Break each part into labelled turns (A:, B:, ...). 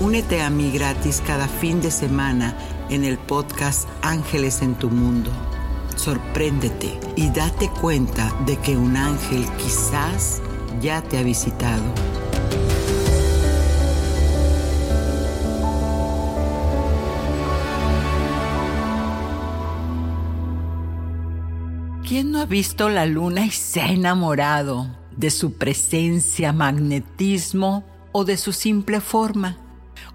A: Únete a mí gratis cada fin de semana en el podcast Ángeles en tu Mundo. Sorpréndete y date cuenta de que un ángel quizás ya te ha visitado. ¿Quién no ha visto la luna y se ha enamorado de su presencia, magnetismo o de su simple forma?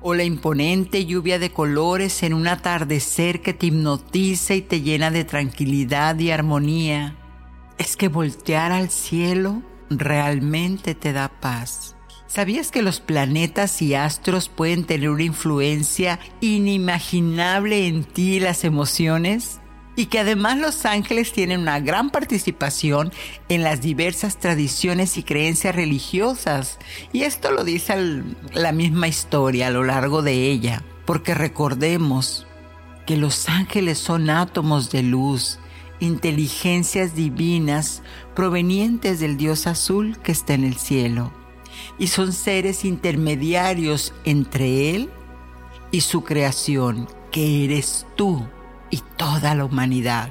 A: O la imponente lluvia de colores en un atardecer que te hipnotiza y te llena de tranquilidad y armonía. Es que voltear al cielo realmente te da paz. ¿Sabías que los planetas y astros pueden tener una influencia inimaginable en ti y las emociones? Y que además los ángeles tienen una gran participación en las diversas tradiciones y creencias religiosas. Y esto lo dice la misma historia a lo largo de ella, porque recordemos que los ángeles son átomos de luz, inteligencias divinas provenientes del Dios azul que está en el cielo, y son seres intermediarios entre Él y su creación, que eres tú y toda la humanidad.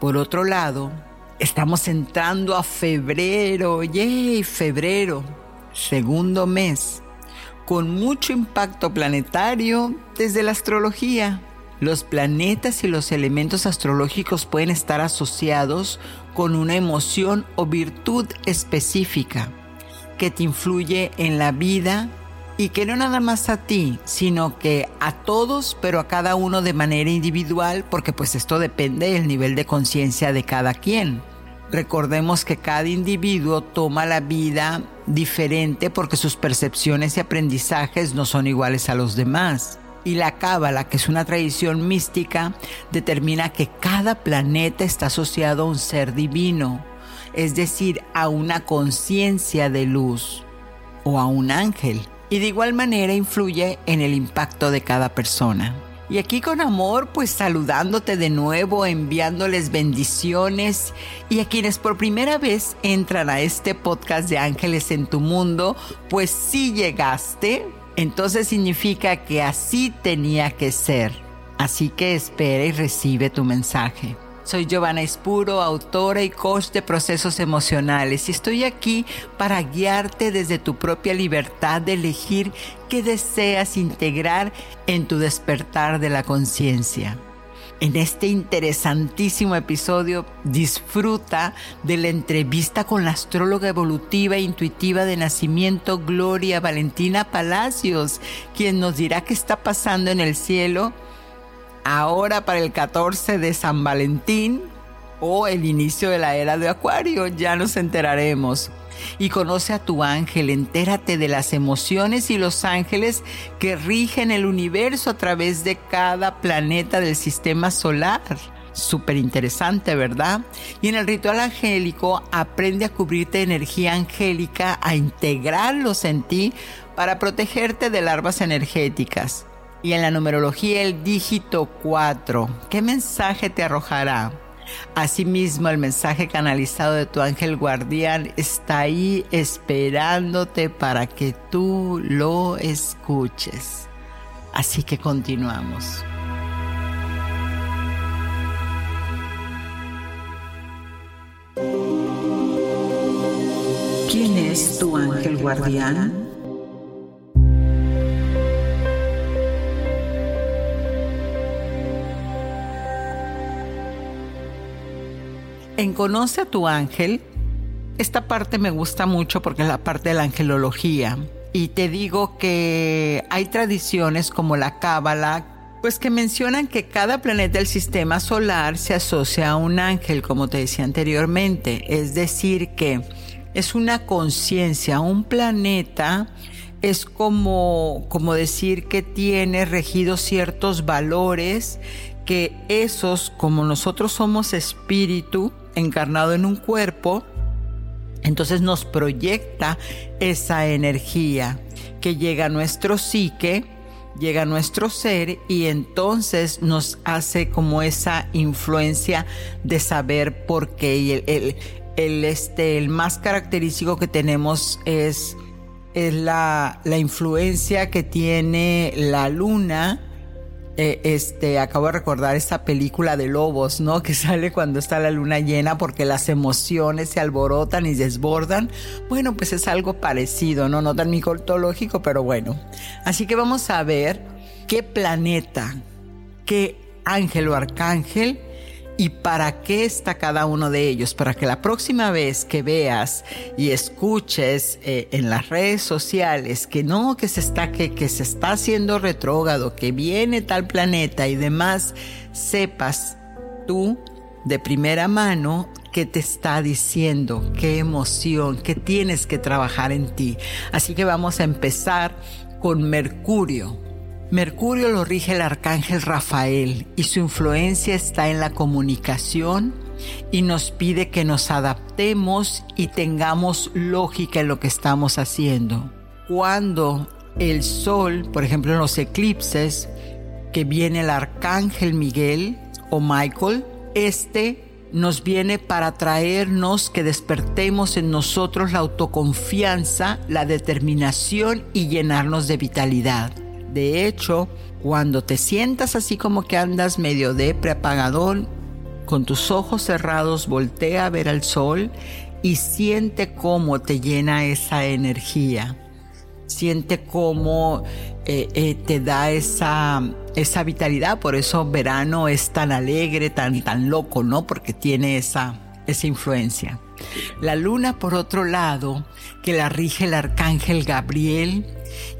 A: Por otro lado, estamos entrando a febrero, ¡yay! Febrero, segundo mes, con mucho impacto planetario desde la astrología. Los planetas y los elementos astrológicos pueden estar asociados con una emoción o virtud específica que te influye en la vida y que no nada más a ti, sino que a todos, pero a cada uno de manera individual, porque pues esto depende del nivel de conciencia de cada quien. Recordemos que cada individuo toma la vida diferente porque sus percepciones y aprendizajes no son iguales a los demás. Y la cábala, que es una tradición mística, determina que cada planeta está asociado a un ser divino, es decir, a una conciencia de luz o a un ángel y de igual manera influye en el impacto de cada persona. Y aquí con amor, pues saludándote de nuevo, enviándoles bendiciones y a quienes por primera vez entran a este podcast de Ángeles en tu Mundo, pues si llegaste, entonces significa que así tenía que ser. Así que espera y recibe tu mensaje. Soy Giovanna Espuro, autora y coach de procesos emocionales y estoy aquí para guiarte desde tu propia libertad de elegir qué deseas integrar en tu despertar de la conciencia. En este interesantísimo episodio disfruta de la entrevista con la astróloga evolutiva e intuitiva de nacimiento Gloria Valentina Palacios, quien nos dirá qué está pasando en el cielo ahora para el 14 de San Valentín o el inicio de la era de Acuario, ya nos enteraremos. Y conoce a tu ángel, entérate de las emociones y los ángeles que rigen el universo a través de cada planeta del sistema solar. Súper interesante, ¿verdad? Y en el ritual angélico aprende a cubrirte de energía angélica, a integrarlos en ti para protegerte de larvas energéticas. Y en la numerología el dígito 4, ¿qué mensaje te arrojará? Asimismo, el mensaje canalizado de tu ángel guardián está ahí esperándote para que tú lo escuches. Así que continuamos.
B: ¿Quién es tu ángel guardián?
A: En Conoce a tu ángel, esta parte me gusta mucho porque es la parte de la angelología. Y te digo que hay tradiciones como la Cábala, pues que mencionan que cada planeta del sistema solar se asocia a un ángel, como te decía anteriormente. Es decir, que es una conciencia, un planeta es como, como decir que tiene regidos ciertos valores, que esos, como nosotros somos espíritu, encarnado en un cuerpo, entonces nos proyecta esa energía que llega a nuestro psique, llega a nuestro ser y entonces nos hace como esa influencia de saber por qué. Y el, el, este, el más característico que tenemos es, es la, la influencia que tiene la luna eh, este, acabo de recordar esa película de lobos, ¿no? Que sale cuando está la luna llena porque las emociones se alborotan y desbordan. Bueno, pues es algo parecido, ¿no? No tan micológico, pero bueno. Así que vamos a ver qué planeta, qué ángel o arcángel y para qué está cada uno de ellos, para que la próxima vez que veas y escuches eh, en las redes sociales que no, que se está, que, que se está haciendo retrógrado, que viene tal planeta y demás, sepas tú de primera mano qué te está diciendo, qué emoción, qué tienes que trabajar en ti. Así que vamos a empezar con Mercurio. Mercurio lo rige el arcángel Rafael y su influencia está en la comunicación y nos pide que nos adaptemos y tengamos lógica en lo que estamos haciendo. Cuando el sol, por ejemplo en los eclipses, que viene el arcángel Miguel o Michael, este nos viene para traernos que despertemos en nosotros la autoconfianza, la determinación y llenarnos de vitalidad. De hecho, cuando te sientas así como que andas medio de preapagadón, con tus ojos cerrados, voltea a ver al sol y siente cómo te llena esa energía. Siente cómo eh, eh, te da esa, esa vitalidad. Por eso verano es tan alegre, tan, tan loco, ¿no? Porque tiene esa, esa influencia. La luna, por otro lado, que la rige el arcángel Gabriel,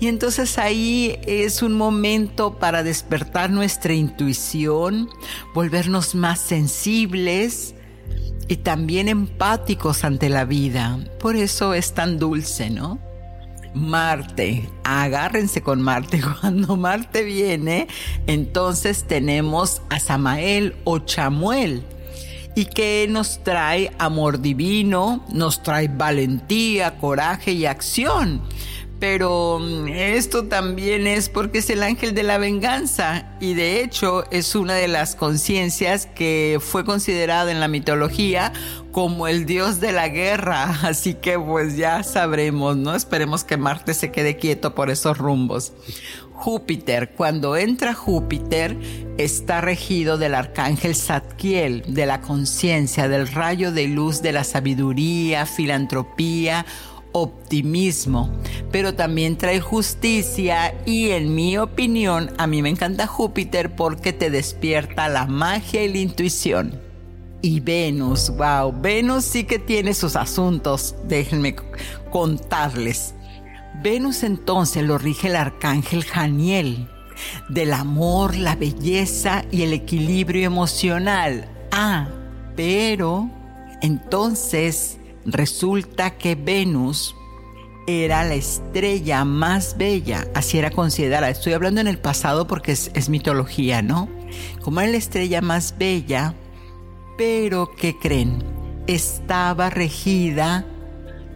A: y entonces ahí es un momento para despertar nuestra intuición, volvernos más sensibles y también empáticos ante la vida. Por eso es tan dulce, ¿no? Marte, agárrense con Marte. Cuando Marte viene, entonces tenemos a Samael o Chamuel y que nos trae amor divino, nos trae valentía, coraje y acción. Pero mm, esto también es porque es el ángel de la venganza y de hecho es una de las conciencias que fue considerada en la mitología como el dios de la guerra. Así que pues ya sabremos, ¿no? Esperemos que Marte se quede quieto por esos rumbos. Júpiter, cuando entra Júpiter, está regido del arcángel Zadkiel, de la conciencia, del rayo de luz de la sabiduría, filantropía, optimismo, pero también trae justicia y en mi opinión a mí me encanta Júpiter porque te despierta la magia y la intuición. Y Venus, wow, Venus sí que tiene sus asuntos, déjenme contarles. Venus entonces lo rige el arcángel Janiel, del amor, la belleza y el equilibrio emocional. Ah, pero entonces Resulta que Venus era la estrella más bella, así era considerada. Estoy hablando en el pasado porque es, mitología, ¿no? Como era la estrella más bella, pero ¿qué creen? Estaba regida,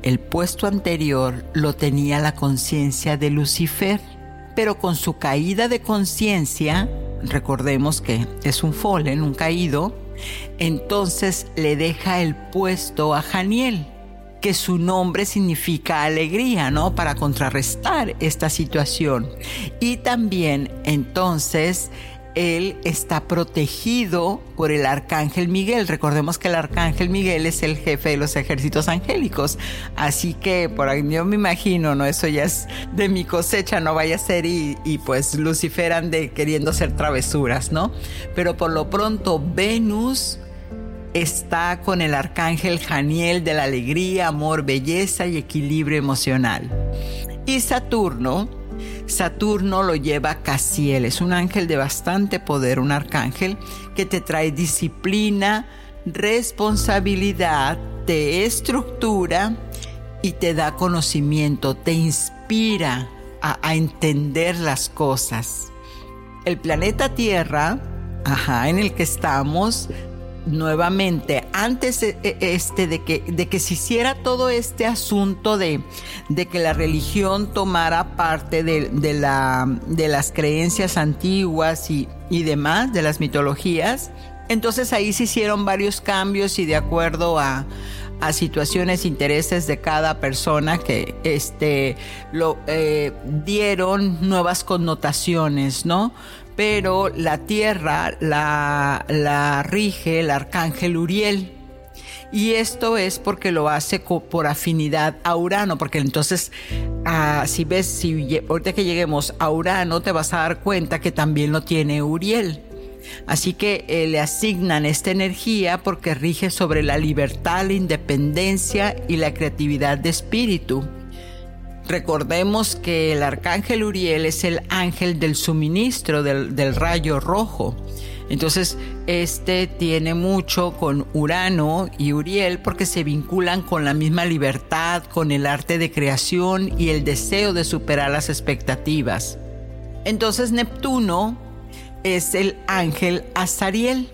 A: el puesto anterior lo tenía la conciencia de Lucifer, pero con su caída de conciencia, recordemos que es un fallen, un caído, entonces le deja el puesto a Janiel, que su nombre significa alegría, ¿no? Para contrarrestar esta situación. Y también entonces él está protegido por el arcángel Miguel. Recordemos que el arcángel Miguel es el jefe de los ejércitos angélicos. Así que por ahí yo me imagino, ¿no? Eso ya es de mi cosecha, no vaya a ser y, pues Lucifer ande queriendo hacer travesuras, ¿no? Pero por lo pronto Venus está con el arcángel Janiel de la alegría, amor, belleza y equilibrio emocional. Y Saturno, Saturno lo lleva Casiel, es un ángel de bastante poder, un arcángel que te trae disciplina, responsabilidad, te estructura y te da conocimiento, te inspira a, entender las cosas. El planeta Tierra, ajá, en el que estamos, nuevamente, antes e, e, este, de, que, de que se hiciera todo este asunto de, de que la religión tomara parte de, de, la, de las creencias antiguas y, y demás, de las mitologías, entonces ahí se hicieron varios cambios y de acuerdo a, a situaciones, intereses de cada persona que este, lo, eh, dieron nuevas connotaciones, ¿no? Pero la tierra la, la rige el arcángel Uriel. Y esto es porque lo hace por afinidad a Urano, porque entonces, ah, si ves, si ahorita que lleguemos a Urano, te vas a dar cuenta que también lo tiene Uriel. Así que eh, le asignan esta energía porque rige sobre la libertad, la independencia y la creatividad de espíritu. Recordemos que el arcángel Uriel es el ángel del suministro del, rayo rojo. Entonces, este tiene mucho con Urano y Uriel porque se vinculan con la misma libertad, con el arte de creación y el deseo de superar las expectativas. Entonces, Neptuno es el ángel Azariel.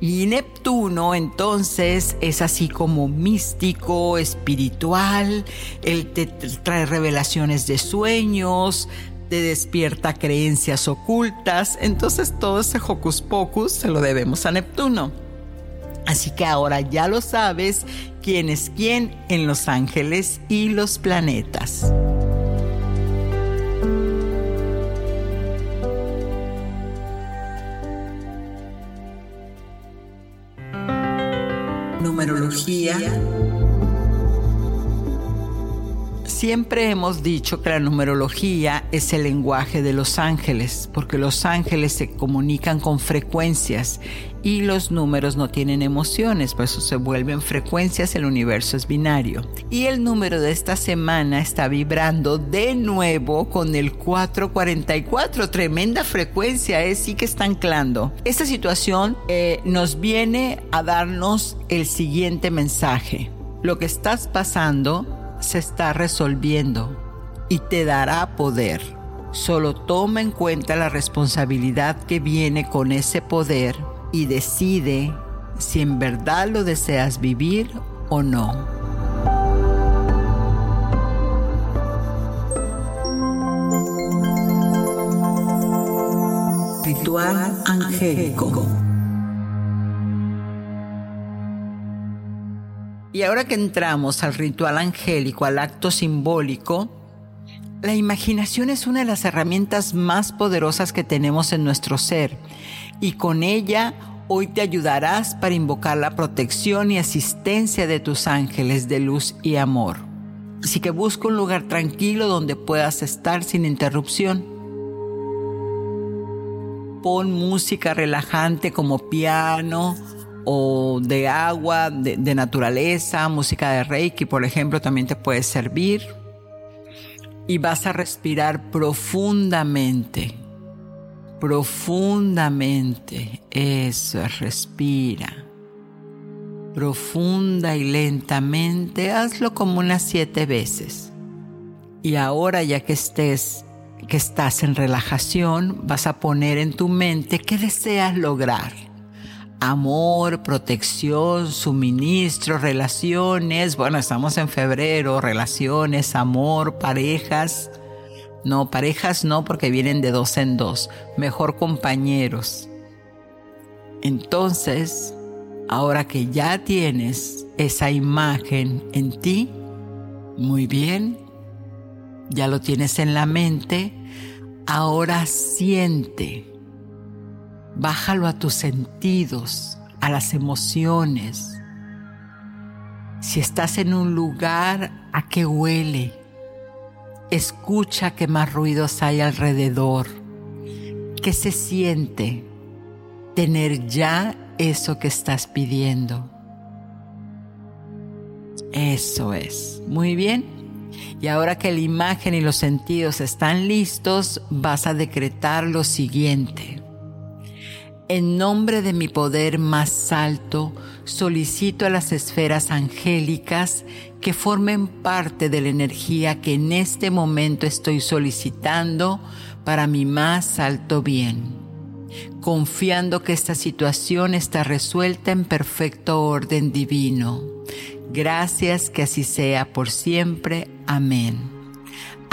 A: Y Neptuno entonces es así como místico, espiritual, él te trae revelaciones de sueños, te despierta creencias ocultas, entonces todo ese hocus pocus se lo debemos a Neptuno. Así que ahora ya lo sabes quién es quién en los ángeles y los planetas.
B: Numerología.
A: Siempre hemos dicho que la numerología es el lenguaje de los ángeles, porque los ángeles se comunican con frecuencias y los números no tienen emociones, por eso se vuelven frecuencias, el universo es binario. Y el número de esta semana está vibrando de nuevo con el 444, tremenda frecuencia, es ¿eh? sí que está anclando. Esta situación eh, nos viene a darnos el siguiente mensaje. Lo que estás pasando se está resolviendo y te dará poder. Solo toma en cuenta la responsabilidad que viene con ese poder y decide si en verdad lo deseas vivir o no.
B: Ritual angélico.
A: Y ahora que entramos al ritual angélico, al acto simbólico, la imaginación es una de las herramientas más poderosas que tenemos en nuestro ser y con ella hoy te ayudarás para invocar la protección y asistencia de tus ángeles de luz y amor. Así que busca un lugar tranquilo donde puedas estar sin interrupción. Pon música relajante como piano o de agua, de, naturaleza, música de Reiki, por ejemplo, también te puede servir. Y vas a respirar profundamente profundamente. Eso, respira. Profunda y lentamente, hazlo como unas siete veces. Y ahora ya que estés, que estás en relajación, vas a poner en tu mente qué deseas lograr. Amor, protección, suministro, relaciones. Bueno, estamos en febrero, relaciones, amor, parejas no, parejas no, porque vienen de dos en dos. Mejor compañeros. Entonces, Ahora que ya tienes esa imagen en ti, muy bien, ya lo tienes en la mente, ahora siente, bájalo a tus sentidos, a las emociones. Si estás en un lugar, ¿a qué huele? Escucha qué más ruidos hay alrededor. ¿Qué se siente tener ya eso que estás pidiendo? Eso es. Muy bien. Y ahora que la imagen y los sentidos están listos, vas a decretar lo siguiente. En nombre de mi poder más alto, solicito a las esferas angélicas que formen parte de la energía que en este momento estoy solicitando para mi más alto bien, confiando que esta situación está resuelta en perfecto orden divino. Gracias que así sea por siempre. Amén.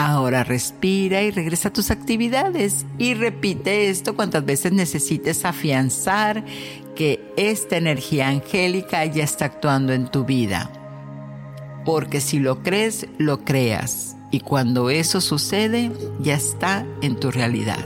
A: Ahora respira y regresa a tus actividades y repite esto cuantas veces necesites afianzar que esta energía angélica ya está actuando en tu vida. Porque si lo crees, lo creas. Y cuando eso sucede, ya está en tu realidad.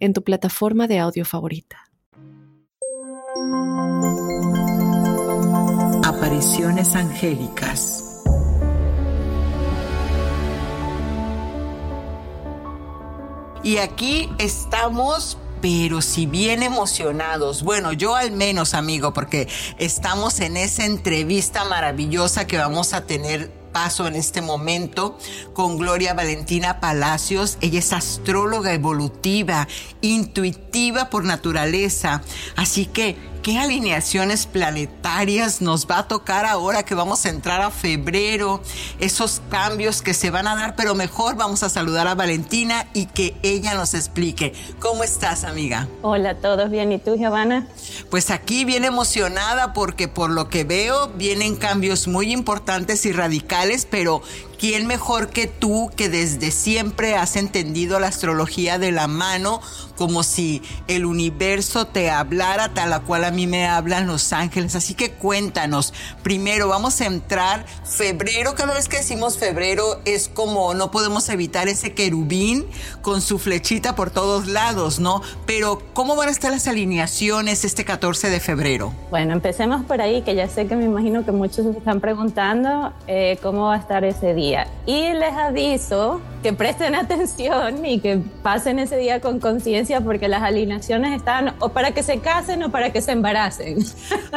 C: en tu plataforma de audio favorita.
B: Apariciones angélicas.
A: Y aquí estamos pero si bien emocionados, bueno, yo al menos amigo, porque estamos en esa entrevista maravillosa que vamos a tener paso en este momento con Gloria Valentina Palacios. Ella es astróloga evolutiva, intuitiva por naturaleza. Así que ¿Qué alineaciones planetarias nos va a tocar ahora que vamos a entrar a febrero? Esos cambios que se van a dar, pero mejor vamos a saludar a Valentina y que ella nos explique. ¿Cómo estás, amiga?
D: Hola, ¿todos bien? ¿Y tú, Giovanna?
A: Pues aquí bien emocionada porque por lo que veo vienen cambios muy importantes y radicales, pero ¿quién mejor que tú que desde siempre has entendido la astrología de la mano como si el universo te hablara tal a cual a mí me hablan los ángeles? Así que cuéntanos, primero vamos a entrar febrero, cada vez que decimos febrero es como no podemos evitar ese querubín con su flechita por todos lados, ¿no? Pero ¿cómo van a estar las alineaciones este 14 de febrero?
D: Bueno, empecemos por ahí, que ya sé que me imagino que muchos están preguntando eh, cómo va a estar ese día. Y les aviso que presten atención y que pasen ese día con conciencia porque las alineaciones están o para que se casen o para que se embaracen.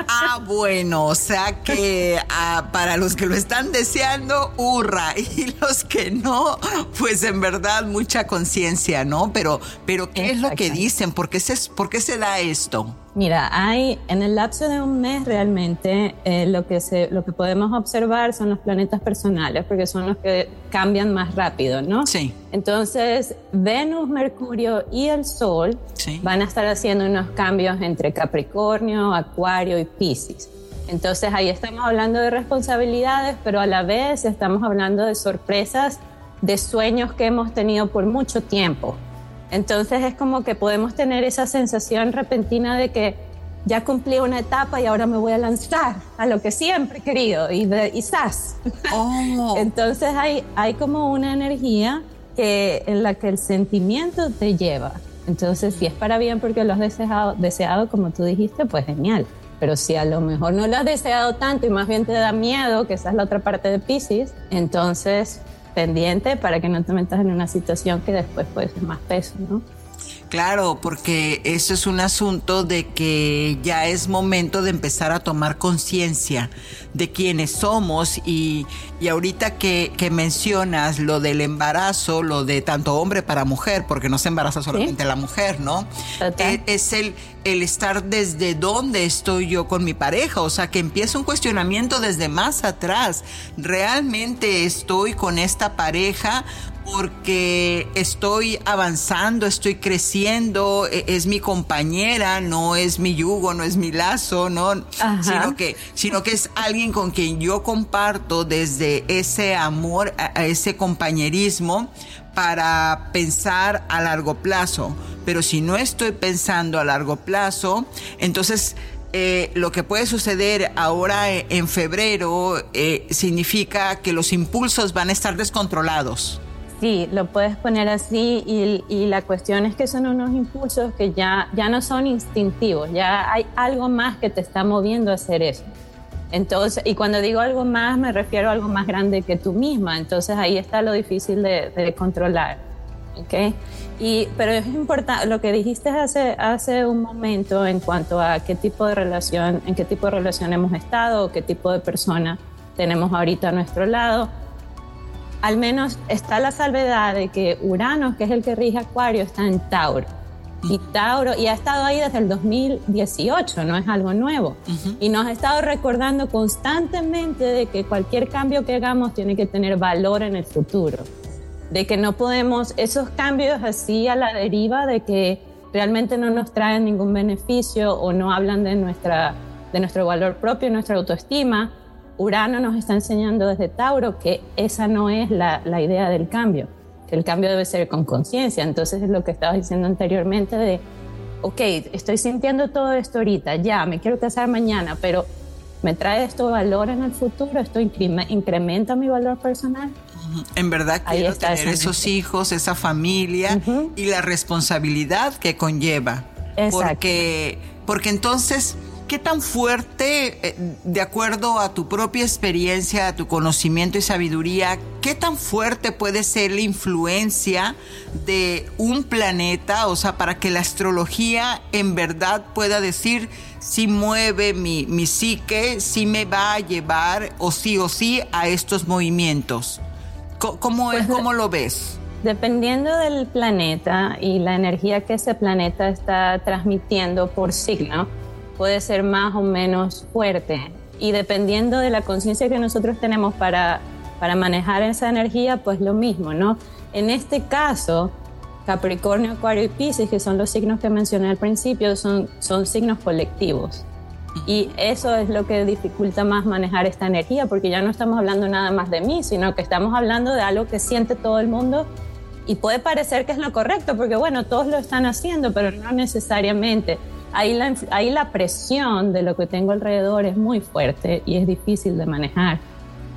A: Ah, bueno, o sea que ah, para los que lo están deseando, hurra, y los que no, pues en verdad mucha conciencia, ¿no? Pero, pero ¿qué es lo que dicen? ¿Por qué se, por qué se da esto?
D: Mira, hay en el lapso de un mes realmente eh, lo, que se, lo que podemos observar son los planetas personales, porque son los que cambian más rápido, ¿no?
A: Sí.
D: Entonces, Venus, Mercurio y el Sol van a estar haciendo unos cambios entre Capricornio, Acuario y Piscis. Entonces, ahí estamos hablando de responsabilidades, pero a la vez estamos hablando de sorpresas, de sueños que hemos tenido por mucho tiempo. Entonces es como que podemos tener esa sensación repentina de que ya cumplí una etapa y ahora me voy a lanzar a lo que siempre he querido y, de, y oh. Entonces hay, hay como una energía que, en la que el sentimiento te lleva. Entonces si es para bien porque lo has deseado, deseado como tú dijiste, pues genial. Pero si a lo mejor no lo has deseado tanto y más bien te da miedo, que esa es la otra parte de Pisces, entonces pendiente para que no te metas en una situación que después puede ser más peso, ¿no?
A: Claro, porque eso es un asunto de que ya es momento de empezar a tomar conciencia de quiénes somos y, y ahorita que, que, mencionas lo del embarazo, lo de tanto hombre para mujer, porque no se embaraza solamente la mujer, ¿no? Eh, es el, el estar desde dónde estoy yo con mi pareja, o sea, que empieza un cuestionamiento desde más atrás. ¿Realmente estoy con esta pareja porque estoy avanzando, estoy creciendo, e, es mi compañera, no es mi yugo, no es mi lazo, no, sino que, sino que es alguien con quien yo comparto desde ese amor, a ese compañerismo para pensar a largo plazo. Pero si no estoy pensando a largo plazo, entonces eh, lo que puede suceder ahora en febrero eh, significa que los impulsos van a estar descontrolados.
D: Sí, lo puedes poner así y, la cuestión es que son unos impulsos que ya, ya no son instintivos, ya hay algo más que te está moviendo a hacer eso. Entonces, y cuando digo algo más, me refiero a algo más grande que tú misma. Entonces ahí está lo difícil de, controlar. ¿okay? Y, pero es importante, lo que dijiste hace, hace un momento en cuanto a qué tipo de relación, en qué tipo de relación hemos estado, qué tipo de persona tenemos ahorita a nuestro lado al menos está la salvedad de que Urano, que es el que rige Acuario, está en Tauro. Y Tauro, y ha estado ahí desde el 2018, no es algo nuevo. Y nos ha estado recordando constantemente de que cualquier cambio que hagamos tiene que tener valor en el futuro. De que no podemos, esos cambios así a la deriva, de que realmente no nos traen ningún beneficio o no hablan de, nuestra, de nuestro valor propio, nuestra autoestima, Urano nos está enseñando desde Tauro que esa no es la, idea del cambio, que el cambio debe ser con conciencia. Entonces es lo que estabas diciendo anteriormente de, ok, estoy sintiendo todo esto ahorita, ya, me quiero casar mañana, pero ¿me trae esto valor en el futuro? ¿Esto incrementa mi valor personal?
A: En verdad quiero tener esos hijos, esa familia y la responsabilidad que conlleva. Porque, porque entonces ¿Qué tan fuerte, eh, de acuerdo a tu propia experiencia, a tu conocimiento y sabiduría, qué tan fuerte puede ser la influencia de un planeta, o sea, para que la astrología en verdad pueda decir si mueve mi, mi psique, si me va a llevar o sí o sí a estos movimientos? ¿Cómo, es, pues, cómo lo ves?
D: Dependiendo del planeta y la energía que ese planeta está transmitiendo por signo, puede ser más o menos fuerte. Y dependiendo de la conciencia que nosotros tenemos para, para manejar esa energía, pues lo mismo, ¿no? En este caso, Capricornio, Acuario y Pisces, que son los signos que mencioné al principio, son, son signos colectivos. Y eso es lo que dificulta más manejar esta energía, porque ya no estamos hablando nada más de mí, sino que estamos hablando de algo que siente todo el mundo y puede parecer que es lo correcto, porque bueno, todos lo están haciendo, pero no necesariamente ahí la, ahí la presión de lo que tengo alrededor es muy fuerte y es difícil de manejar.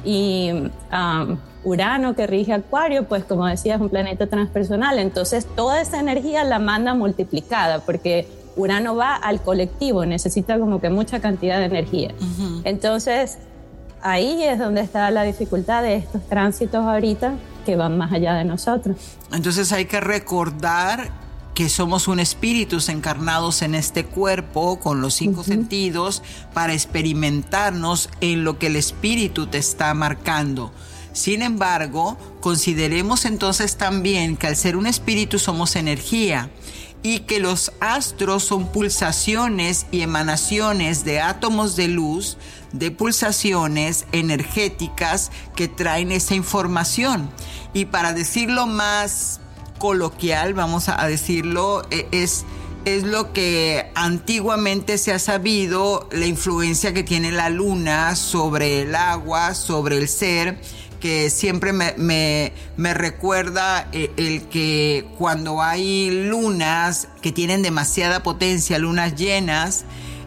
D: Y um, Urano, que rige Acuario, pues como decía, es un planeta transpersonal, entonces toda esa energía la manda multiplicada, porque Urano va al colectivo, necesita como que mucha cantidad de energía. Entonces, ahí es donde está la dificultad de estos tránsitos ahorita que van más allá de nosotros.
A: Entonces hay que recordar que somos un espíritus encarnados en este cuerpo con los cinco sentidos para experimentarnos en lo que el espíritu te está marcando. Sin embargo, consideremos entonces también que al ser un espíritu somos energía y que los astros son pulsaciones y emanaciones de átomos de luz, de pulsaciones energéticas que traen esa información. Y para decirlo más coloquial, vamos a decirlo, e, es, es lo que antiguamente se ha sabido, la influencia que tiene la luna sobre el agua, sobre el ser, que siempre me, recuerda eh, el que cuando hay lunas que tienen demasiada potencia, lunas llenas,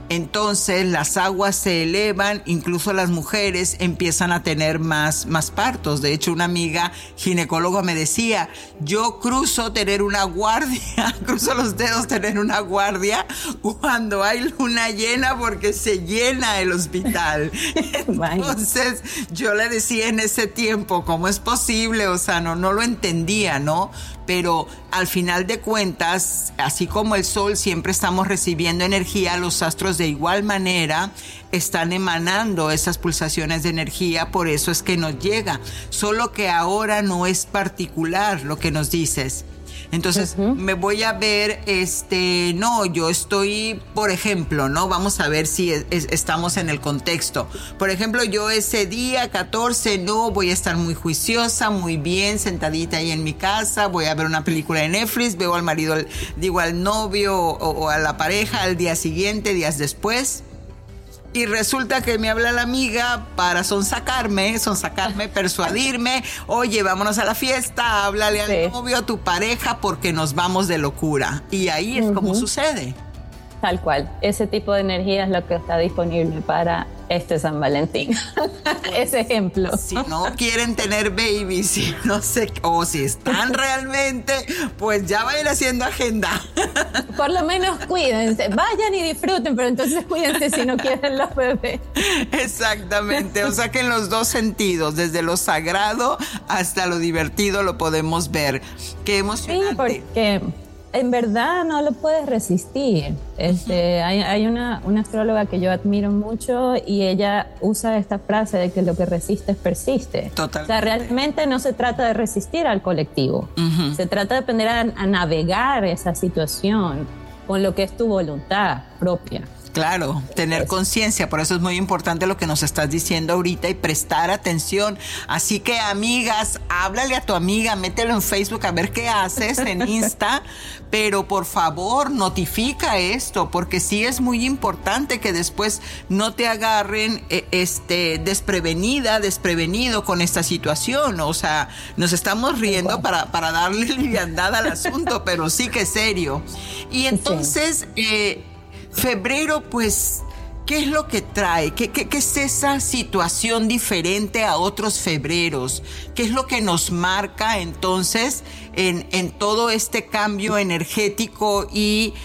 A: entonces las aguas se elevan, incluso las mujeres empiezan a tener más, más partos. De hecho, una amiga ginecóloga me decía, yo cruzo tener una guardia, cruzo los dedos tener una guardia cuando hay luna llena porque se llena el hospital. Entonces yo le decía en ese tiempo, ¿cómo es posible? O sea, no, no lo entendía, ¿no? Pero al final de cuentas, así como el sol siempre estamos recibiendo energía, los astros de igual manera están emanando esas pulsaciones de energía, por eso es que nos llega, solo que ahora no es particular lo que nos dices entonces me voy a ver, este, no, yo estoy, por ejemplo, ¿no? Vamos a ver si estamos en el contexto. Por ejemplo, yo ese día 14, no, voy a estar muy juiciosa, muy bien, sentadita ahí en mi casa, voy a ver una película de Netflix, veo al marido, digo al novio o a la pareja al día siguiente, días después y resulta que me habla la amiga para sonsacarme, sonsacarme, persuadirme, oye, vámonos a la fiesta, háblale al novio, a tu pareja, porque nos vamos de locura. Y ahí es como sucede.
D: Tal cual, ese tipo de energía es lo que está disponible para este San Valentín. Ese ejemplo.
A: Si no quieren tener babies, si no sé, o si están realmente, pues ya vayan haciendo agenda.
D: Por lo menos cuídense, vayan y disfruten, pero entonces cuídense si no quieren los bebés.
A: Exactamente, o sea que en los dos sentidos, desde lo sagrado hasta lo divertido lo podemos ver. Qué emocionante.
D: Sí, porque en verdad no lo puedes resistir. Este, hay, una, astróloga que yo admiro mucho y ella usa esta frase de que lo que resistes persiste.
A: Total.
D: O sea, realmente no se trata de resistir al colectivo. Se trata de aprender a navegar esa situación con lo que es tu voluntad propia.
A: Claro, tener conciencia, por eso es muy importante lo que nos estás diciendo ahorita y prestar atención. Así que amigas, háblale a tu amiga, mételo en Facebook a ver qué haces, en Insta, pero por favor notifica esto, porque sí es muy importante que después no te agarren eh, este, desprevenida, desprevenido con esta situación. O sea, nos estamos riendo para, para darle liviandad al asunto, pero sí que es serio. Y entonces... Eh, Febrero, pues, ¿qué es lo que trae? ¿Qué, es esa situación diferente a otros febreros? ¿Qué es lo que nos marca entonces en, todo este cambio energético y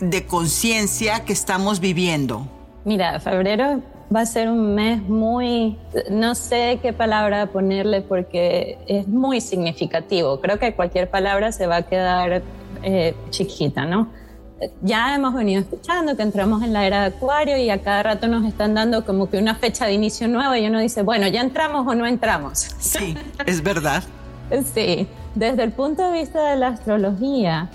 A: de conciencia que estamos viviendo?
D: Mira, febrero va a ser un mes muy, no sé qué palabra ponerle porque es muy significativo. Creo que cualquier palabra se va a quedar eh, chiquita, ¿no? Ya hemos venido escuchando que entramos en la era de Acuario y a cada rato nos están dando como que una fecha de inicio nueva y uno dice, bueno, ¿ya entramos o no entramos?
A: Sí, es verdad.
D: sí, desde el punto de vista de la astrología,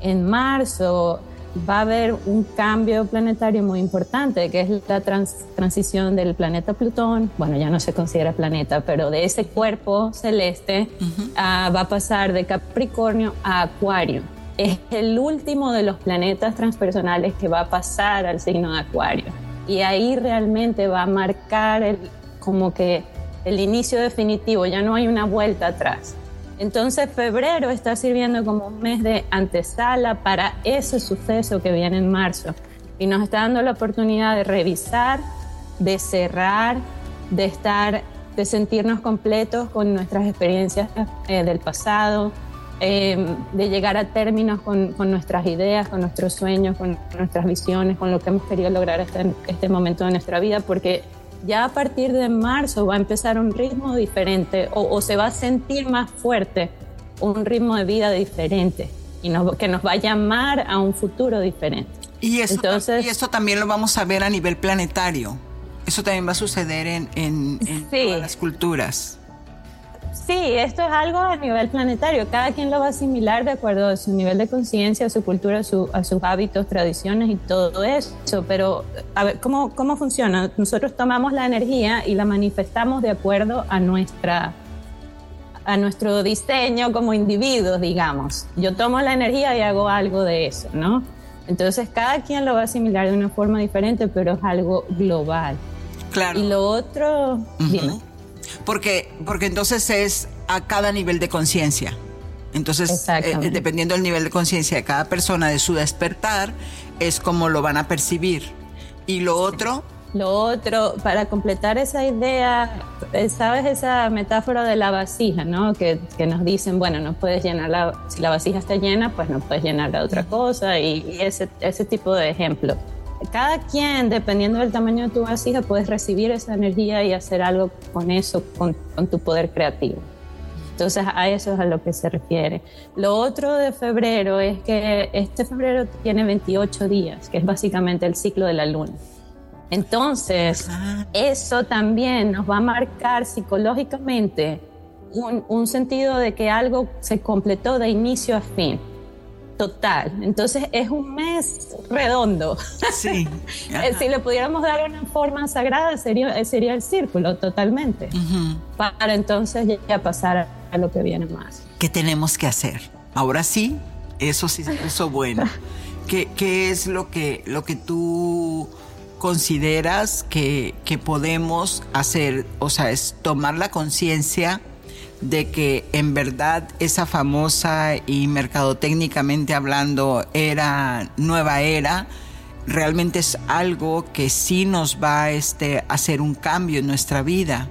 D: en marzo va a haber un cambio planetario muy importante, que es la transición del planeta Plutón, bueno, ya no se considera planeta, pero de ese cuerpo celeste va a pasar de Capricornio a Acuario es el último de los planetas transpersonales que va a pasar al signo de Acuario. Y ahí realmente va a marcar el, como que el inicio definitivo, ya no hay una vuelta atrás. Entonces febrero está sirviendo como un mes de antesala para ese suceso que viene en marzo y nos está dando la oportunidad de revisar, de cerrar, de estar, de sentirnos completos con nuestras experiencias eh, del pasado, Em, de llegar a términos con, nuestras ideas, con nuestros sueños, con nuestras visiones, con lo que hemos querido lograr hasta este, este momento de nuestra vida, porque ya a partir de marzo va a empezar un ritmo diferente o, se va a sentir más fuerte un ritmo de vida diferente y que nos va a llamar a un futuro diferente.
A: Y eso, Entonces, y eso también lo vamos a ver a nivel planetario. Eso también va a suceder en, en, todas las culturas.
D: Sí, esto es algo a nivel planetario. Cada quien lo va a asimilar de acuerdo a su nivel de conciencia, a su cultura, a, sus hábitos, tradiciones y todo eso. Pero, a ver, ¿cómo, ¿cómo funciona? Nosotros tomamos la energía y la manifestamos de acuerdo a nuestra a nuestro diseño como individuos, digamos. Yo tomo la energía y hago algo de eso, ¿no? Entonces cada quien lo va a asimilar de una forma diferente, pero es algo global.
A: Claro.
D: Y lo otro,
A: porque, porque entonces es a cada nivel de conciencia. Entonces, eh, dependiendo del nivel de conciencia de cada persona, de su despertar, es como lo van a percibir. ¿Y lo otro?
D: Lo otro, para completar esa idea, eh, ¿sabes esa metáfora de la vasija, no? Que, que nos dicen, bueno, no puedes llenarla, si la vasija está llena, pues no puedes llenarla de otra cosa y, ese, ese tipo de ejemplo. Cada quien, dependiendo del tamaño de tu vasija, puedes recibir esa energía y hacer algo con eso, con, con tu poder creativo. Entonces a eso es a lo que se refiere. Lo otro de febrero es que este febrero tiene 28 días, que es básicamente el ciclo de la luna. Entonces, eso también nos va a marcar psicológicamente un, sentido de que algo se completó de inicio a fin. Total. Entonces es un mes redondo. Sí. Eh, si le pudiéramos dar una forma sagrada, sería, sería el círculo totalmente. Para entonces ya pasar a lo que viene más.
A: ¿Qué tenemos que hacer? Ahora sí, eso sí se puso bueno. ¿Qué, ¿Qué, es lo que, lo que tú consideras que, podemos hacer? O sea, es tomar la conciencia de que en verdad esa famosa y mercadotécnicamente hablando era nueva era, realmente es algo que sí nos va a este, hacer un cambio en nuestra vida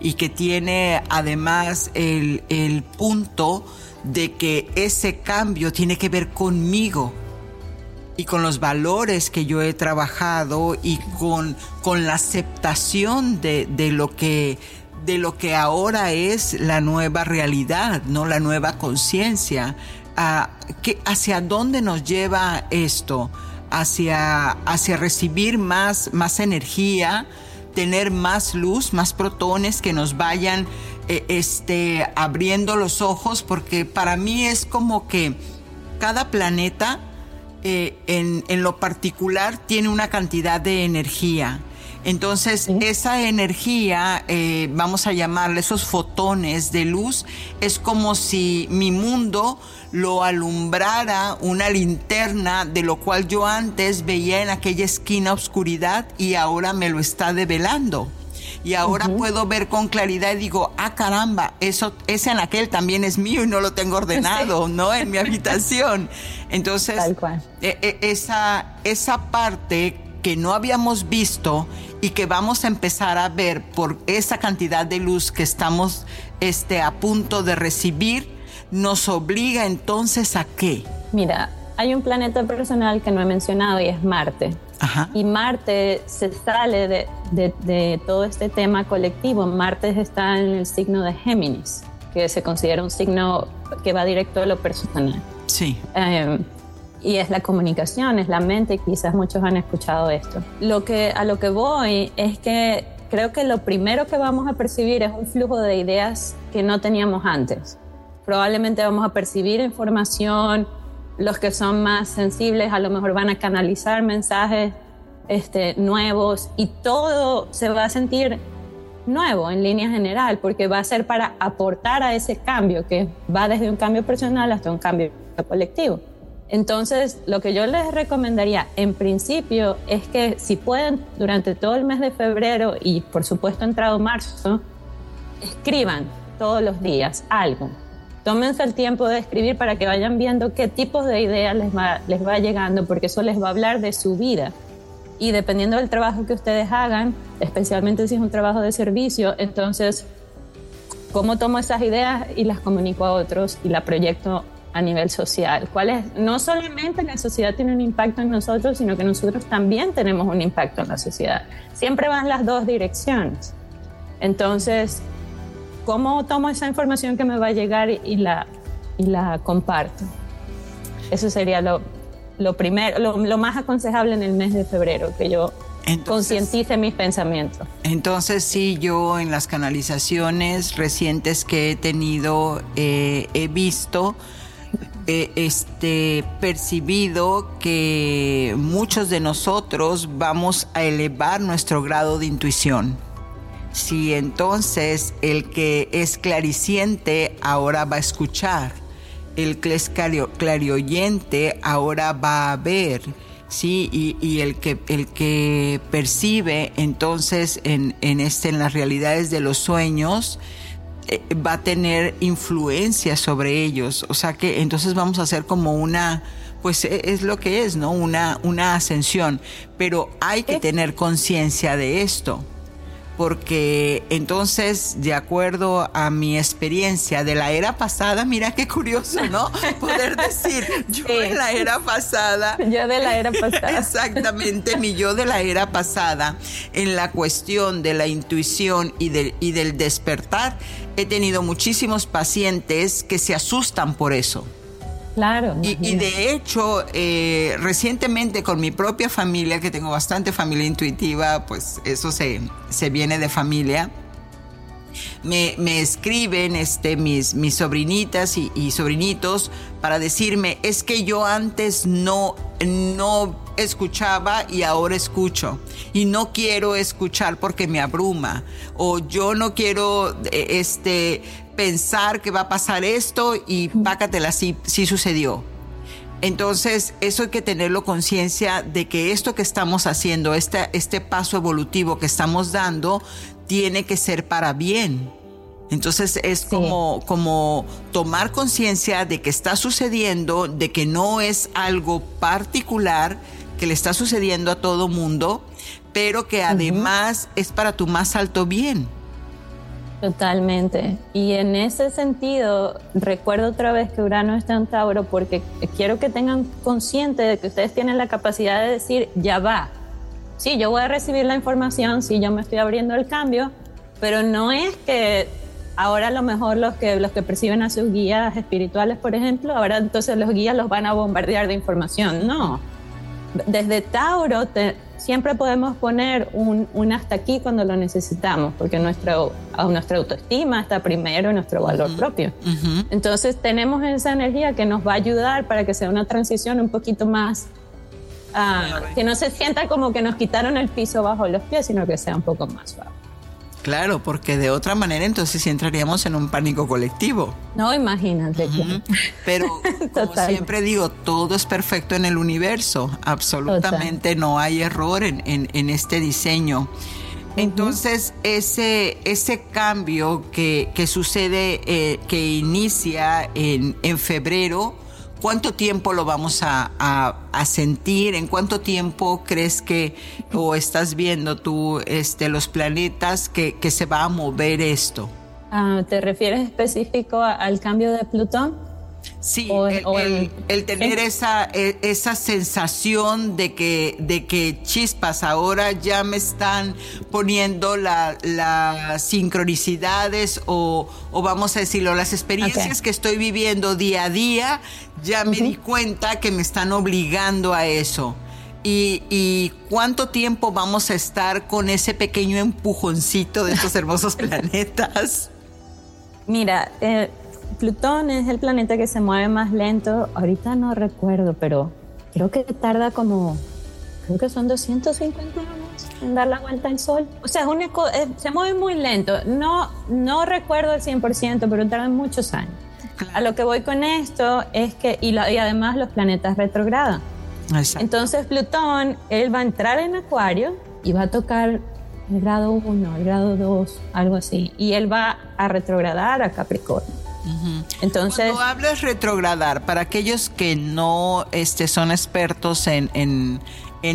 A: y que tiene además el, el punto de que ese cambio tiene que ver conmigo y con los valores que yo he trabajado y con, con la aceptación de, de, lo que de lo que ahora es la nueva realidad, no la nueva conciencia. Ah, ¿Hacia dónde nos lleva esto? Hacia, hacia recibir más, más energía, tener más luz, más protones que nos vayan eh, este, abriendo los ojos, porque para mí es como que cada planeta eh, en, en, lo particular tiene una cantidad de energía. Entonces, esa energía, eh, vamos a llamarle esos fotones de luz, es como si mi mundo lo alumbrara una linterna de lo cual yo antes veía en aquella esquina oscuridad y ahora me lo está develando. Y ahora puedo ver con claridad y digo, ah, caramba, eso, ese aquel también es mío y no lo tengo ordenado, ¿no? En mi habitación. Entonces, e, e, esa, esa parte que no habíamos visto y que vamos a empezar a ver por esa cantidad de luz que estamos este, a punto de recibir, nos obliga entonces a qué?
D: Mira, hay un planeta personal que no he mencionado y es Marte. Y Marte se sale de, todo este tema colectivo. Marte está en el signo de Géminis, que se considera un signo que va directo a lo personal.
A: Sí.
D: Em, y es la comunicación, es la mente, quizás muchos han escuchado esto. Lo que, a lo que voy es que creo que lo primero que vamos a percibir es un flujo de ideas que no teníamos antes. Probablemente vamos a percibir información, los que son más sensibles a lo mejor van a canalizar mensajes este, nuevos y todo se va a sentir nuevo en línea general porque va a ser para aportar a ese cambio que va desde un cambio personal hasta un cambio colectivo. Entonces, lo que yo les recomendaría en principio es que si pueden durante todo el mes de febrero y por supuesto entrado marzo, escriban todos los días algo, tómense el tiempo de escribir para que vayan viendo qué tipos de ideas les va, llegando, porque eso les va a hablar de su vida. Y dependiendo del trabajo que ustedes hagan, especialmente si es un trabajo de servicio, entonces, ¿cómo tomo esas ideas y las comunico a otros y la proyecto a nivel social? ¿Cuál es? No solamente la sociedad tiene un impacto en nosotros, sino que nosotros también tenemos un impacto en la sociedad. Siempre van las dos direcciones. Entonces, ¿Cómo tomo esa información que me va a llegar y la, y la comparto? Eso sería lo, lo primero, lo, más aconsejable en el mes de febrero, que yo concientice mis pensamientos.
A: Entonces, sí, yo en las canalizaciones recientes que he tenido, eh, he visto, eh, este, percibido que muchos de nosotros vamos a elevar nuestro grado de intuición si entonces el que es clariciente ahora va a escuchar, el que es clarioyente ahora va a ver, ¿sí? Y, el, que, el que percibe entonces en, en, este, en las realidades de los sueños, va a tener influencia sobre ellos. O sea que entonces vamos a hacer como una pues e, es lo que es, ¿no? Una, una ascensión. Pero hay que tener conciencia de esto porque entonces, de acuerdo a mi experiencia de la era pasada, mira qué curioso, ¿no? Poder decir, yo en la era pasada.
D: Yo de la era pasada.
A: Exactamente, mi yo de la era pasada, en la cuestión de la intuición y, y del despertar, he tenido muchísimos pacientes que se asustan por eso.
D: Claro.
A: Y, de hecho, eh, recientemente con mi propia familia, que tengo bastante familia intuitiva, pues eso se, se viene de familia. Me, me, escriben este, mis, mis sobrinitas y, y, sobrinitos para decirme, es que yo antes no, no escuchaba y ahora escucho. Y no quiero escuchar porque me abruma. O yo no quiero eh, este, pensar que va a pasar esto y pácatela, sí, sí sucedió. Entonces, eso hay que tenerlo conciencia de que esto que estamos haciendo, este, este paso evolutivo que estamos dando, tiene que ser para bien. Entonces es como, como tomar conciencia de que está sucediendo, de que no es algo particular que le está sucediendo a todo mundo, pero que además es para tu más alto bien.
D: Totalmente. Y en ese sentido, recuerdo otra vez que Urano está en Tauro porque quiero que tengan consciente de que ustedes tienen la capacidad de decir, ya va. Sí, yo voy a recibir la información, sí, yo me estoy abriendo el cambio, pero no es que ahora a lo mejor los que, los que perciben a sus guías espirituales, por ejemplo, ahora entonces los guías los van a bombardear de información. No. Desde Tauro te, siempre podemos poner un, hasta aquí cuando lo necesitamos, porque nuestro, nuestra autoestima está primero en nuestro valor propio. Entonces tenemos esa energía que nos va a ayudar para que sea una transición un poquito más, ah, que no se sienta como que nos quitaron el piso bajo los pies, sino que sea un poco más suave.
A: Claro, porque de otra manera entonces sí entraríamos en un pánico colectivo.
D: No, imagínate.
A: Pero como siempre digo, todo es perfecto en el universo. Absolutamente no hay error en, en, este diseño. Entonces, ese, ese cambio que, que sucede, eh, que inicia en, en febrero, ¿Cuánto tiempo lo vamos a, sentir? ¿En cuánto tiempo crees que o estás viendo tú este, los planetas que, se va a mover esto?
D: Ah, ¿Te refieres específico al cambio de Plutón?
A: Sí, el, tener esa, e, esa sensación de que, de que chispas, ahora ya me están poniendo las sincronicidades o, vamos a decirlo, las experiencias que estoy viviendo día a día, ya me di cuenta que me están obligando a eso. Y, cuánto tiempo vamos a estar con ese pequeño empujoncito de estos hermosos planetas?
D: Mira, eh, Plutón es el planeta que se mueve más lento. Ahorita no recuerdo, pero creo que tarda como, creo que son 250 años en dar la vuelta al Sol. O sea, es un se mueve muy lento. No, no recuerdo el 100%, pero tarda muchos años. A lo que voy con esto es que, y, y además los planetas retrogradan. Entonces Plutón, él va a entrar en Acuario y va a tocar el grado 1, el grado 2, algo así. Y él va a retrogradar a Capricornio. Entonces,
A: cuando hablas retrogradar, para aquellos que no este, son expertos en, en,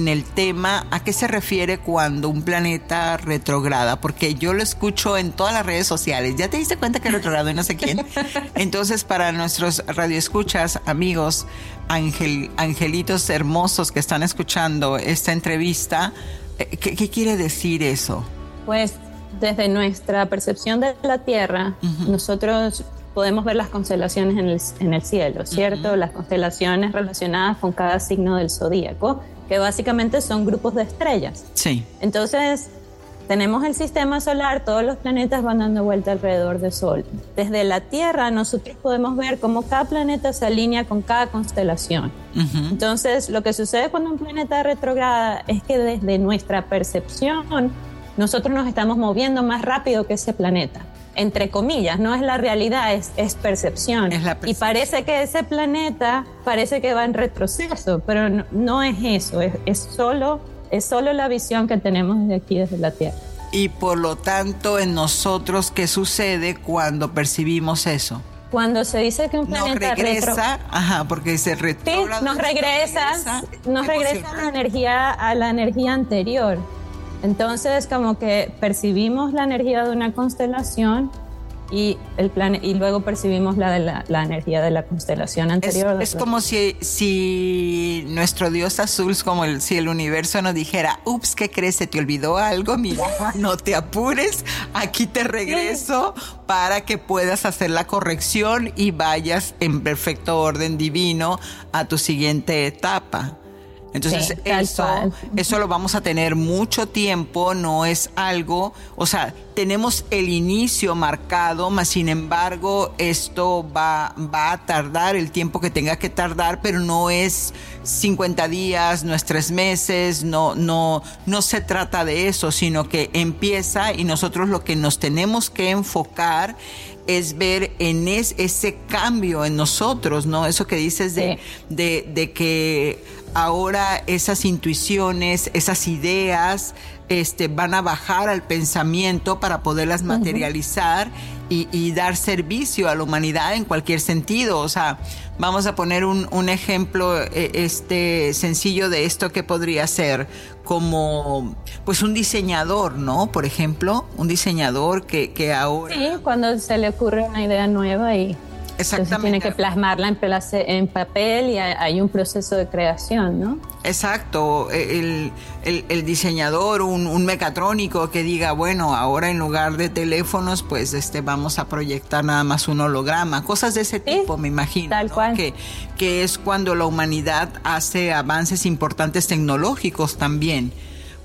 A: el tema, ¿a qué se refiere cuando un planeta retrograda? Porque yo lo escucho en todas las redes sociales. ¿Ya te diste cuenta que retrogrado y no sé quién? Entonces, para nuestros radioescuchas, amigos, angelitos hermosos que están escuchando esta entrevista, eh, ¿qué, quiere decir eso?
D: Pues desde nuestra percepción de la Tierra, nosotros podemos ver las constelaciones en el, en el cielo, ¿cierto? Las constelaciones relacionadas con cada signo del zodíaco, que básicamente son grupos de estrellas.
A: Sí.
D: Entonces, tenemos el sistema solar, todos los planetas van dando vuelta alrededor del Sol. Desde la Tierra nosotros podemos ver cómo cada planeta se alinea con cada constelación. Entonces, lo que sucede cuando un planeta retrograda es que desde nuestra percepción nosotros nos estamos moviendo más rápido que ese planeta entre comillas, no es la realidad, es, es percepción. Y parece que ese planeta parece que va en retroceso, pero no, es eso, es, es, solo, es solo la visión que tenemos de aquí, desde la Tierra.
A: Y por lo tanto, en nosotros, ¿qué sucede cuando percibimos eso?
D: cuando se dice que un planeta
A: no regresa, ajá, porque se retrograda,
D: sí, nos regresa, nos regresa la energía a la energía anterior. Entonces, como que percibimos la energía de una constelación y, el plan y luego percibimos la, de la, energía de la constelación anterior.
A: Es, como si, si nuestro Dios azul, como el, si el universo nos dijera, ups, ¿qué crees? ¿Se te olvidó algo? Mira, no te apures, aquí te regreso para que puedas hacer la corrección y vayas en perfecto orden divino a tu siguiente etapa. Entonces, eso, eso lo vamos a tener mucho tiempo, no es algo, o sea, tenemos el inicio marcado, mas sin embargo, esto va, va a tardar el tiempo que tenga que tardar, pero no es 50 días, no es tres meses, no, no, no se trata de eso, sino que empieza y nosotros lo que nos tenemos que enfocar es ver en ese cambio en nosotros, ¿no? Eso que dices de, de, de que ahora esas intuiciones, esas ideas, este, van a bajar al pensamiento para poderlas materializar y, dar servicio a la humanidad en cualquier sentido. O sea, vamos a poner un, ejemplo eh, este, sencillo de esto que podría ser como pues un diseñador, ¿no? Por ejemplo, un diseñador que, que ahora...
D: Sí, cuando se le ocurre una idea nueva y Exactamente. tiene que plasmarla en, papel y hay un proceso de creación, ¿no?
A: Exacto. El, diseñador, un, mecatrónico que diga, bueno, ahora en lugar de teléfonos, pues este, vamos a proyectar nada más un holograma. Cosas de ese tipo, me imagino.
D: Tal cual.
A: Que, que es cuando la humanidad hace avances importantes tecnológicos también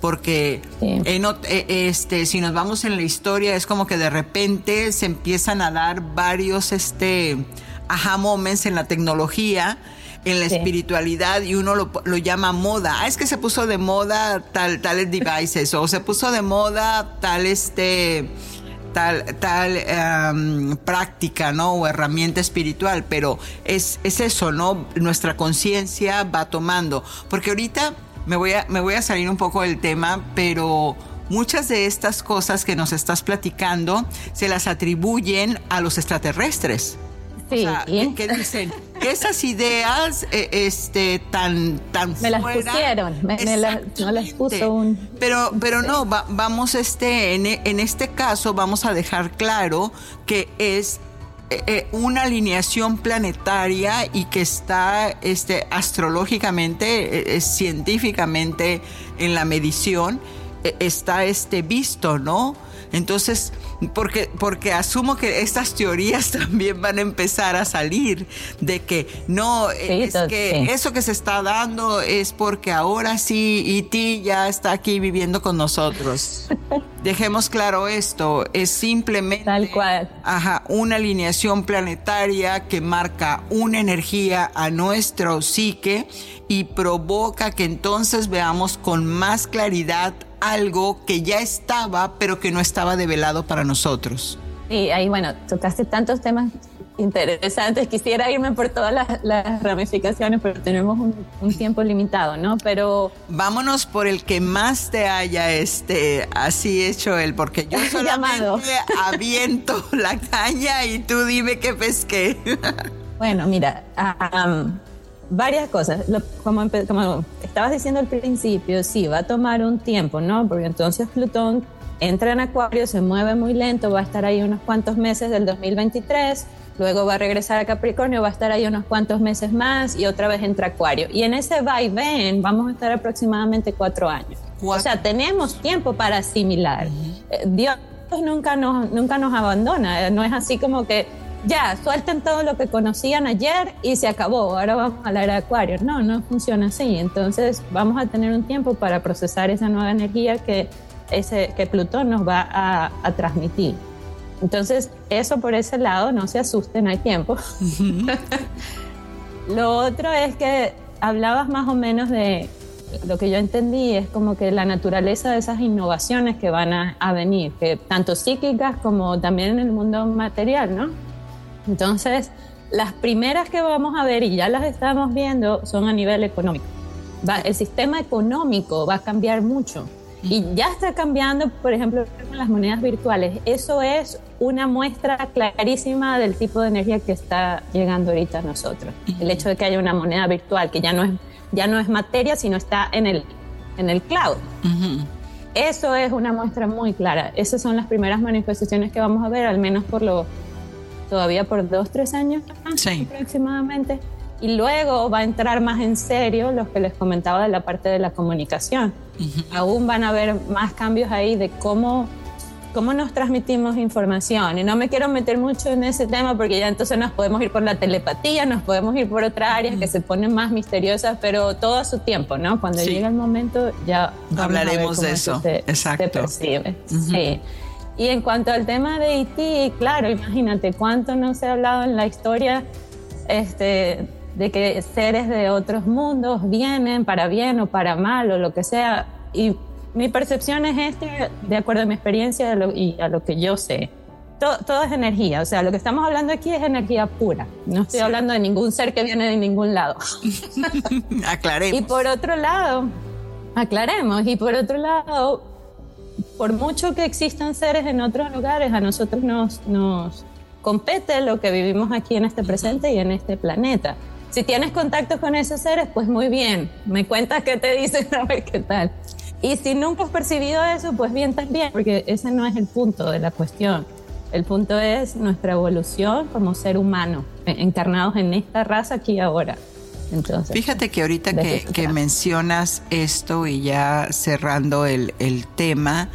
A: porque eh, este, si nos vamos en la historia es como que de repente se empiezan a dar varios este, aha moments en la tecnología en la espiritualidad y uno lo, llama moda. Ah, es que se puso de moda tal, tales devices o se puso de moda tal este tal, tal práctica, ¿no? O herramienta espiritual, pero es, es eso, ¿no? Nuestra conciencia va tomando. Porque ahorita me voy a, me voy a salir un poco del tema, pero muchas de estas cosas que nos estás platicando se las atribuyen a los extraterrestres.
D: Sí.
A: ¿qué, dicen? esas ideas eh, este, tan, tan
D: Me las pusieron, me, no las puso un...
A: Pero, pero no, vamos este, en, en este caso vamos a dejar claro que es eh, eh, una alineación planetaria y que está este, astrológicamente, eh, científicamente en la medición, está este, visto, ¿no? Entonces, porque, porque asumo que estas teorías también van a empezar a salir de que no, es que eso que se está dando es porque ahora sí E.T. ya está aquí viviendo con nosotros. Dejemos claro esto, es simplemente
D: Tal cual.
A: Ajá, una alineación planetaria que marca una energía a nuestro psique y provoca que entonces veamos con más claridad algo que ya estaba, pero que no estaba develado para nosotros.
D: Y ahí, bueno, tocaste tantos temas interesantes. Quisiera irme por todas las, ramificaciones, pero tenemos un, tiempo limitado, ¿no? Pero
A: vámonos por el que más te haya este así hecho él, porque yo solamente aviento la caña y tú dime qué pesqué.
D: bueno, mira, varias cosas. como, como, estabas diciendo al principio, sí, va a tomar un tiempo, ¿no? Porque entonces Plutón entra en Acuario, se mueve muy lento, va a estar ahí unos cuantos meses del 2023, luego va a regresar a Capricornio, va a estar ahí unos cuantos meses más y otra vez entra Acuario. Y en ese va y ven vamos a estar aproximadamente cuatro años. O sea, tenemos tiempo para asimilar. Eh, Dios nunca nos, nunca nos abandona, no es así como que ya, suelten todo lo que conocían ayer y se acabó, ahora vamos a la era de Acuario. No, no funciona así. Entonces vamos a tener un tiempo para procesar esa nueva energía que, ese, que Plutón nos va a, a transmitir. Entonces, eso por ese lado, no se asusten, hay tiempo. lo otro es que hablabas más o menos de lo que yo entendí es como que la naturaleza de esas innovaciones que van a, a venir, que tanto psíquicas como también en el mundo material, ¿no? Entonces, las primeras que vamos a ver, y ya las estamos viendo, son a nivel económico. el sistema económico va a cambiar mucho. Y ya está cambiando, por ejemplo, con las monedas virtuales. Eso es una muestra clarísima del tipo de energía que está llegando ahorita a nosotros. El hecho de que haya una moneda virtual que ya no es, ya no es materia, sino está en el, en el cloud. Eso es una muestra muy clara. Esas son las primeras manifestaciones que vamos a ver, al menos por lo todavía por dos, tres años aproximadamente. Y luego va a entrar más en serio lo que les comentaba de la parte de la comunicación. Aún van a haber más cambios ahí de cómo, cómo nos transmitimos información. Y no me quiero meter mucho en ese tema porque ya entonces nos podemos ir por la telepatía, nos podemos ir por otras áreas que se ponen más misteriosas, pero todo a su tiempo, ¿no? Cuando llegue el momento ya
A: hablaremos de eso. Exacto.
D: percibe. Sí. Y en cuanto al tema de Haití, claro, imagínate cuánto no se ha hablado en la historia este, de que seres de otros mundos vienen para bien o para mal o lo que sea. Y mi percepción es este, de acuerdo a mi experiencia y a lo que yo sé. Todo, es energía, o sea, lo que estamos hablando aquí es energía pura. No estoy hablando de ningún ser que viene de ningún lado.
A: aclaremos.
D: Y por otro lado, aclaremos, y por otro lado, por mucho que existan seres en otros lugares, a nosotros nos, nos compete lo que vivimos aquí en este presente y en este planeta. Si tienes contacto con esos seres, pues muy bien, me cuentas qué te dicen, a ver qué tal. Y si nunca has percibido eso, pues bien también, porque ese no es el punto de la cuestión. El punto es nuestra evolución como ser humano, encarnados en esta raza aquí y ahora. Entonces,
A: Fíjate que ahorita que, que, mencionas esto y ya cerrando el, el tema,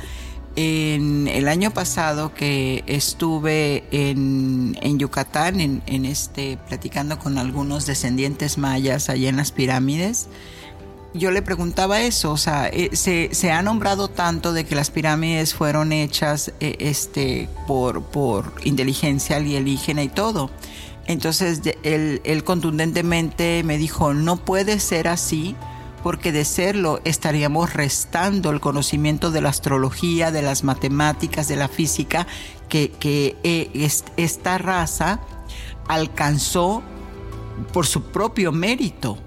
A: en el año pasado que estuve en, Yucatán, en, este, platicando con algunos descendientes mayas allá en las pirámides, yo le preguntaba eso, o sea, eh, se, ha nombrado tanto de que las pirámides fueron hechas eh, este, por, por inteligencia alienígena y todo. Entonces él contundentemente me dijo, no puede ser así porque de serlo estaríamos restando el conocimiento de la astrología, de las matemáticas, de la física que, eh, esta raza alcanzó por su propio mérito,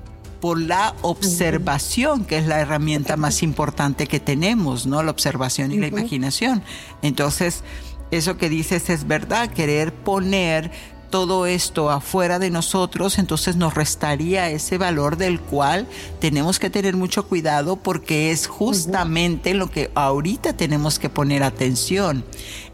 A: por la observación, que es la herramienta más importante que tenemos, ¿no? La observación y la imaginación. Entonces, eso que dices es verdad, querer poner todo esto afuera de nosotros, entonces nos restaría ese valor del cual tenemos que tener mucho cuidado porque es justamente lo que ahorita tenemos que poner atención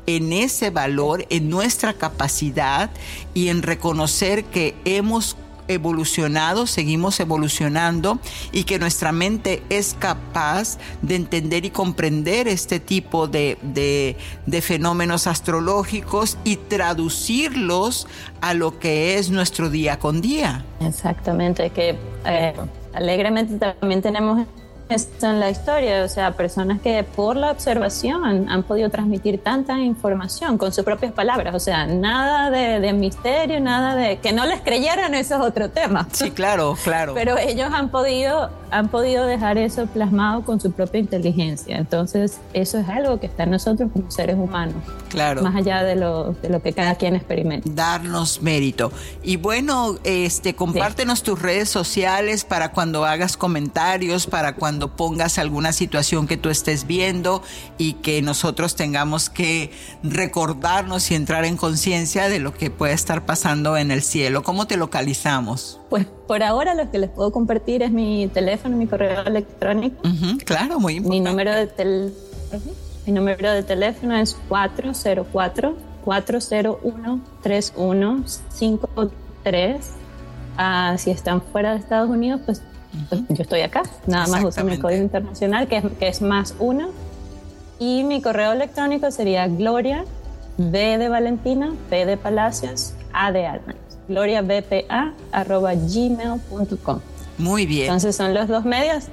A: en ese valor, en nuestra capacidad y en reconocer que hemos evolucionado, seguimos evolucionando y que nuestra mente es capaz de entender y comprender este tipo de, de, fenómenos astrológicos y traducirlos a lo que es nuestro día con día.
D: Exactamente, que eh, alegremente también tenemos esto en la historia, o sea, personas que por la observación han podido transmitir tanta información con sus propias palabras, o sea, nada de, misterio, nada de que no les creyeran, eso es otro tema.
A: Sí, claro, claro.
D: Pero ellos han podido, han podido dejar eso plasmado con su propia inteligencia, entonces eso es algo que está en nosotros como seres humanos.
A: Claro.
D: Más allá de lo, de lo que cada quien experimenta.
A: Darnos mérito. Y bueno, este, compártenos tus redes sociales para cuando hagas comentarios, para cuando cuando pongas alguna situación que tú estés viendo y que nosotros tengamos que recordarnos y entrar en conciencia de lo que puede estar pasando en el cielo. ¿Cómo te localizamos?
D: Pues por ahora lo que les puedo compartir es mi teléfono, mi correo electrónico.
A: claro, muy importante.
D: Mi número de, mi número de teléfono es 404 401 3153. si están fuera de Estados Unidos, pues yo estoy acá, nada más uso mi código internacional, que es, que es más uno. Y mi correo electrónico sería Gloria, B de Valentina, P de Palacios, A de Alma. gloriabpa arroba gmail.com.
A: Muy bien.
D: Entonces son los dos medios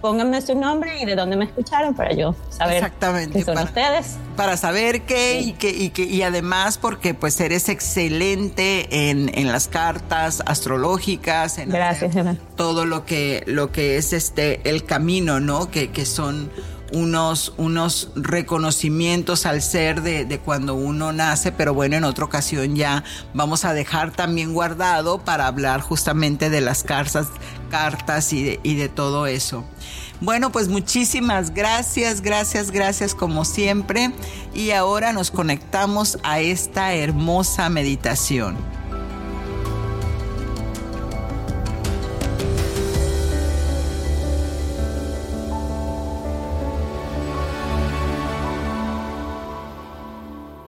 D: pónganme su nombre y de dónde me escucharon para yo saber
A: Exactamente,
D: son
A: para,
D: ustedes.
A: Para saber qué y, que, y, que, y además porque pues eres excelente en, en las cartas astrológicas, en
D: Gracias,
A: todo lo que, lo que es este el camino, ¿no? Que, que son unos, unos reconocimientos al ser de, cuando uno nace, pero bueno, en otra ocasión ya vamos a dejar también guardado para hablar justamente de las cartas, cartas y y de todo eso. Bueno, pues muchísimas gracias, gracias, gracias como siempre. Y ahora nos conectamos a esta hermosa meditación.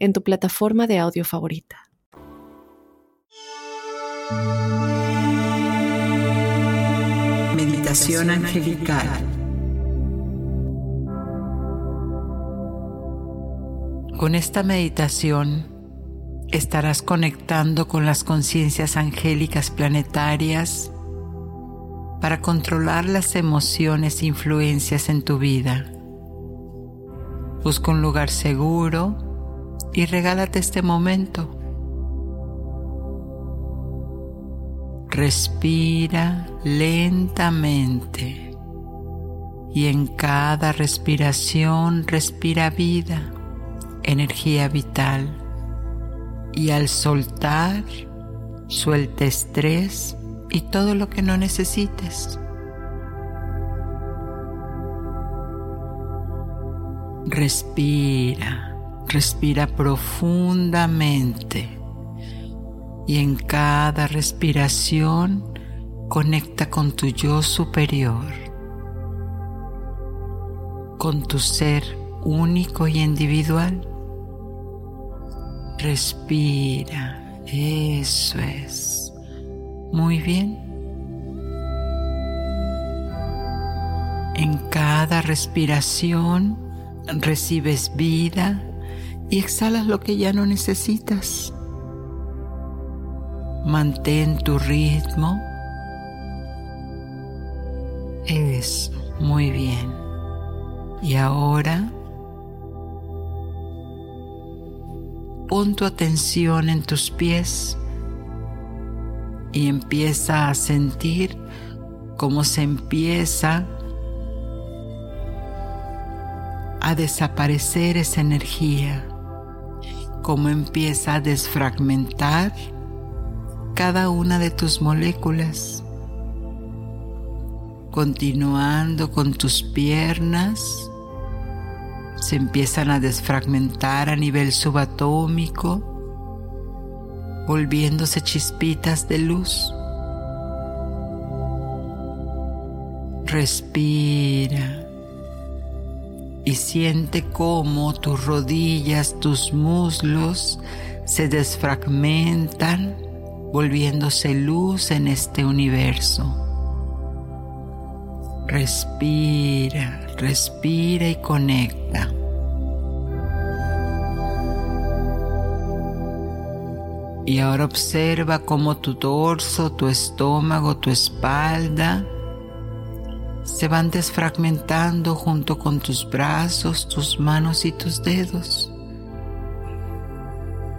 C: en tu plataforma de audio favorita.
B: Meditación angelical.
A: Con esta meditación estarás conectando con las conciencias angélicas planetarias para controlar las emociones e influencias en tu vida. Busca un lugar seguro y regálate este momento. Respira lentamente y en cada respiración respira vida, energía vital y al soltar suelta estrés y todo lo que no necesites. Respira. Respira profundamente y en cada respiración conecta con tu yo superior, con tu ser único y individual. Respira, eso es. Muy bien. En cada respiración recibes vida y exhalas lo que ya no necesitas. Mantén tu ritmo. Es muy bien. Y ahora pon tu atención en tus pies y empieza a sentir cómo se empieza a desaparecer esa energía cómo empieza a desfragmentar cada una de tus moléculas, continuando con tus piernas, se empiezan a desfragmentar a nivel subatómico, volviéndose chispitas de luz. Respira y siente cómo tus rodillas, tus muslos se desfragmentan, volviéndose luz en este universo. Respira, respira y conecta. Y ahora observa cómo tu torso, tu estómago, tu espalda, se van desfragmentando junto con tus brazos, tus manos y tus dedos.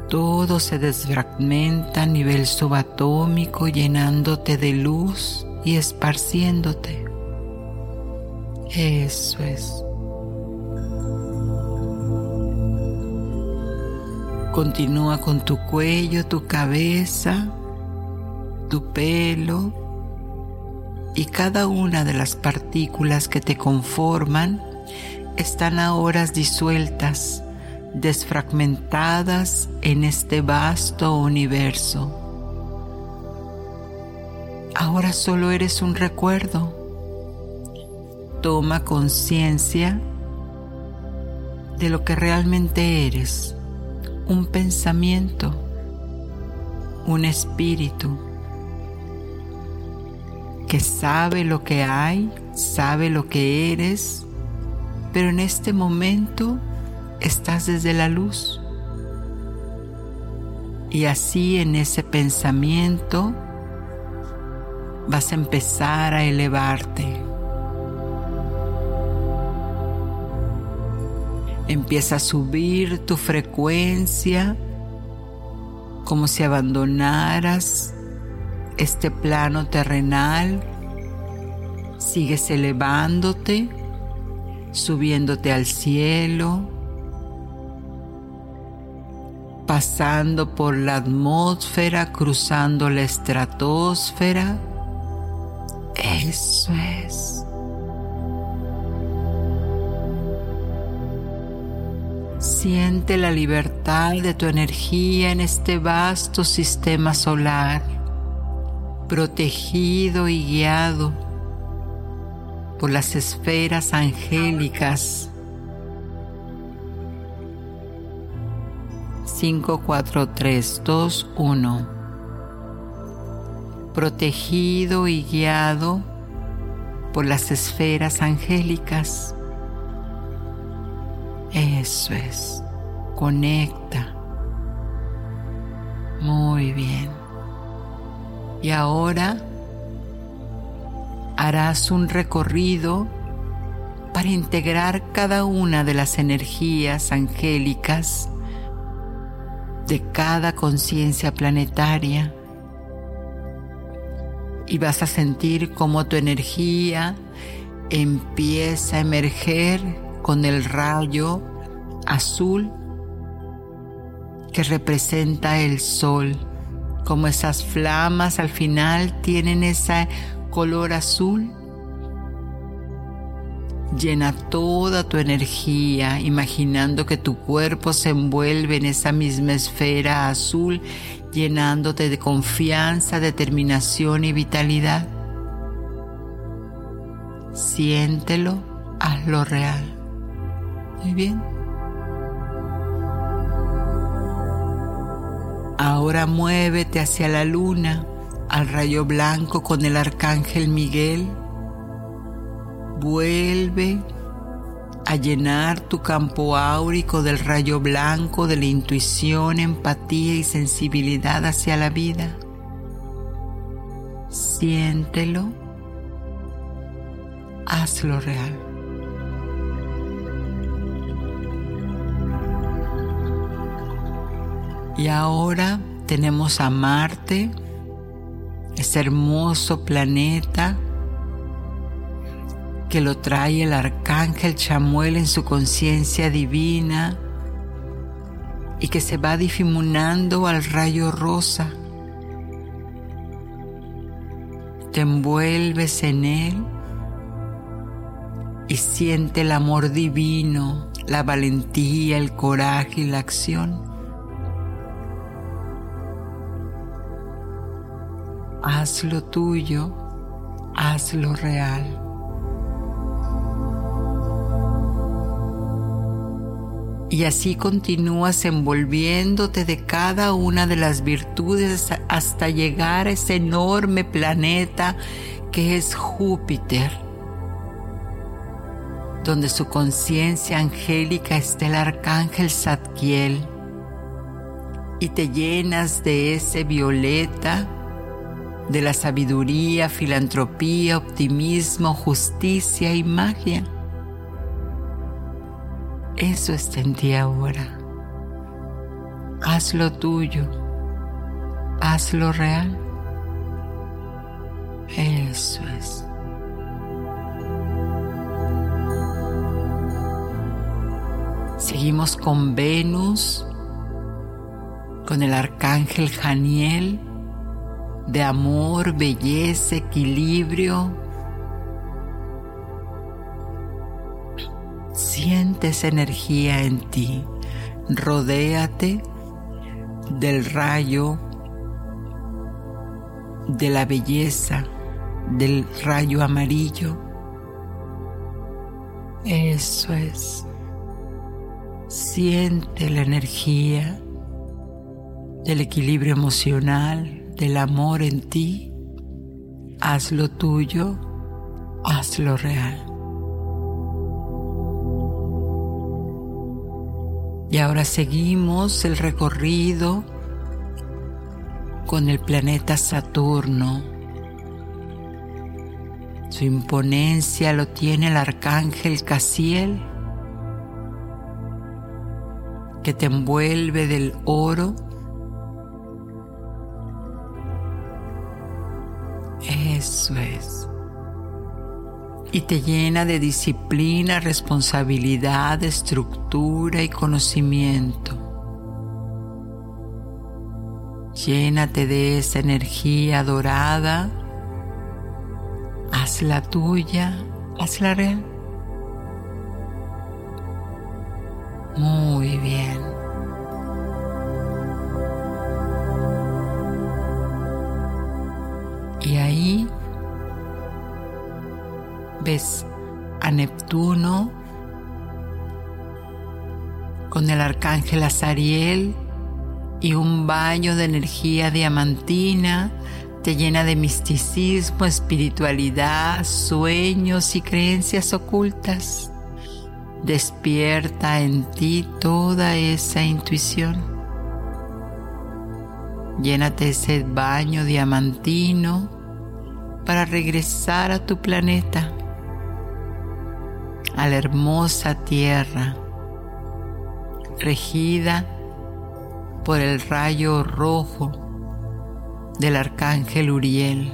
A: Todo se desfragmenta a nivel subatómico, llenándote de luz y esparciéndote. Eso es. Continúa con tu cuello, tu cabeza, tu pelo, y cada una de las partículas que te conforman están ahora disueltas, desfragmentadas en este vasto universo. Ahora solo eres un recuerdo. Toma conciencia de lo que realmente eres, un pensamiento, un espíritu que sabe lo que hay, sabe lo que eres pero en este momento estás desde la luz. Y así en ese pensamiento vas a empezar a elevarte. Empieza a subir tu frecuencia como si abandonaras este plano terrenal. Sigues elevándote, subiéndote al cielo, pasando por la atmósfera, cruzando la estratosfera. Eso es. Siente la libertad de tu energía en este vasto sistema solar, protegido y guiado por las esferas angélicas. 5, 4, 3, 2, 1. Protegido y guiado por las esferas angélicas. Eso es. Conecta. Muy bien. Y ahora harás un recorrido para integrar cada una de las energías angélicas de cada conciencia planetaria. Y vas a sentir cómo tu energía empieza a emerger con el rayo azul que representa el sol, como esas flamas al final tienen ese color azul. Llena toda tu energía imaginando que tu cuerpo se envuelve en esa misma esfera azul, llenándote de confianza, determinación y vitalidad. Siéntelo, hazlo real. Muy bien. Ahora muévete hacia la luna, al rayo blanco con el arcángel Miguel. Vuelve a llenar tu campo áurico del rayo blanco de la intuición, empatía y sensibilidad hacia la vida. Siéntelo. Hazlo real. Y ahora tenemos a Marte, ese hermoso planeta que lo trae el arcángel Chamuel en su conciencia divina y que se va difuminando al rayo rosa. Te envuelves en él y siente el amor divino, la valentía, el coraje y la acción. Hazlo tuyo, hazlo real. Y así continúas envolviéndote de cada una de las virtudes hasta llegar a ese enorme planeta que es Júpiter, donde su conciencia angélica está el arcángel Zadkiel, y te llenas de ese violeta de la sabiduría, filantropía, optimismo, justicia y magia. Eso está en ti ahora. Hazlo tuyo. Hazlo real. Eso es. Seguimos con Venus, con el arcángel Janiel de amor, belleza, equilibrio. Sientes energía en ti. Rodéate del rayo de la belleza, del rayo amarillo. Eso es. Siente la energía del equilibrio emocional, del amor en ti, haz lo tuyo, hazlo real. Y ahora seguimos el recorrido con el planeta Saturno. Su imponencia lo tiene el arcángel Casiel, que te envuelve del oro. Eso es. Y te llena de disciplina, responsabilidad, estructura y conocimiento. Llénate de esa energía dorada. Hazla tuya, hazla real. Muy bien. Y ahí ves a Neptuno con el arcángel Azariel y un baño de energía diamantina te llena de misticismo, espiritualidad, sueños y creencias ocultas. Despierta en ti toda esa intuición. Llénate ese baño diamantino para regresar a tu planeta, a la hermosa tierra, regida por el rayo rojo del arcángel Uriel.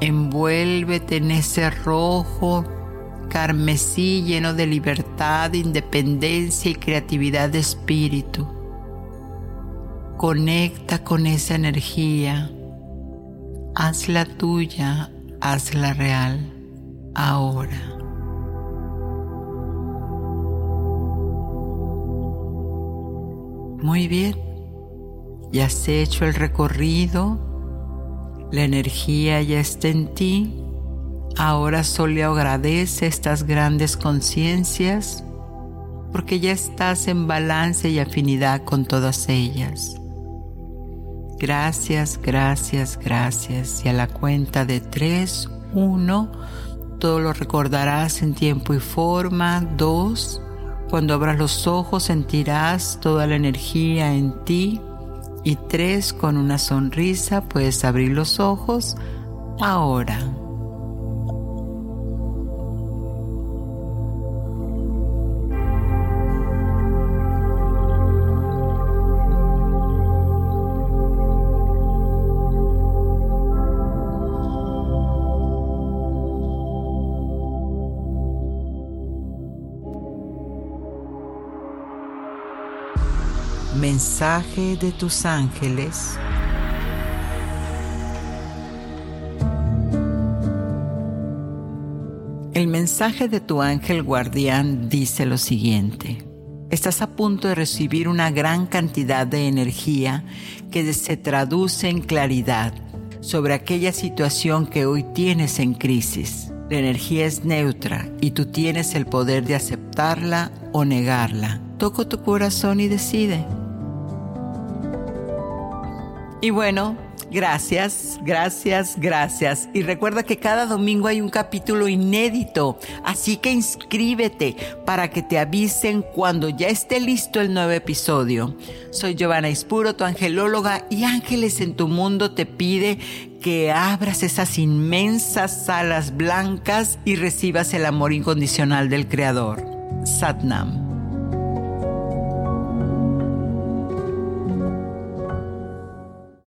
A: Envuélvete en ese rojo carmesí lleno de libertad, independencia y creatividad de espíritu. Conecta con esa energía. Hazla tuya, hazla real, ahora. Muy bien, ya has hecho el recorrido, la energía ya está en ti, ahora solo agradece estas grandes conciencias porque ya estás en balance y afinidad con todas ellas. Gracias, gracias, gracias. Y a la cuenta de tres, uno, todo lo recordarás en tiempo y forma. Dos, cuando abras los ojos sentirás toda la energía en ti. Y tres, con una sonrisa puedes abrir los ojos ahora. Mensaje de tus ángeles. El mensaje de tu ángel guardián dice lo siguiente. Estás a punto de recibir una gran cantidad de energía que se traduce en claridad sobre aquella situación que hoy tienes en crisis. La energía es neutra y tú tienes el poder de aceptarla o negarla. Toco tu corazón y decide. Y bueno, gracias, gracias, gracias. Y recuerda que cada domingo hay un capítulo inédito, así que inscríbete para que te avisen cuando ya esté listo el nuevo episodio. Soy Giovanna Ispuro, tu angelóloga, y Ángeles en tu Mundo te pide que abras esas inmensas alas blancas y recibas el amor incondicional del Creador. Satnam.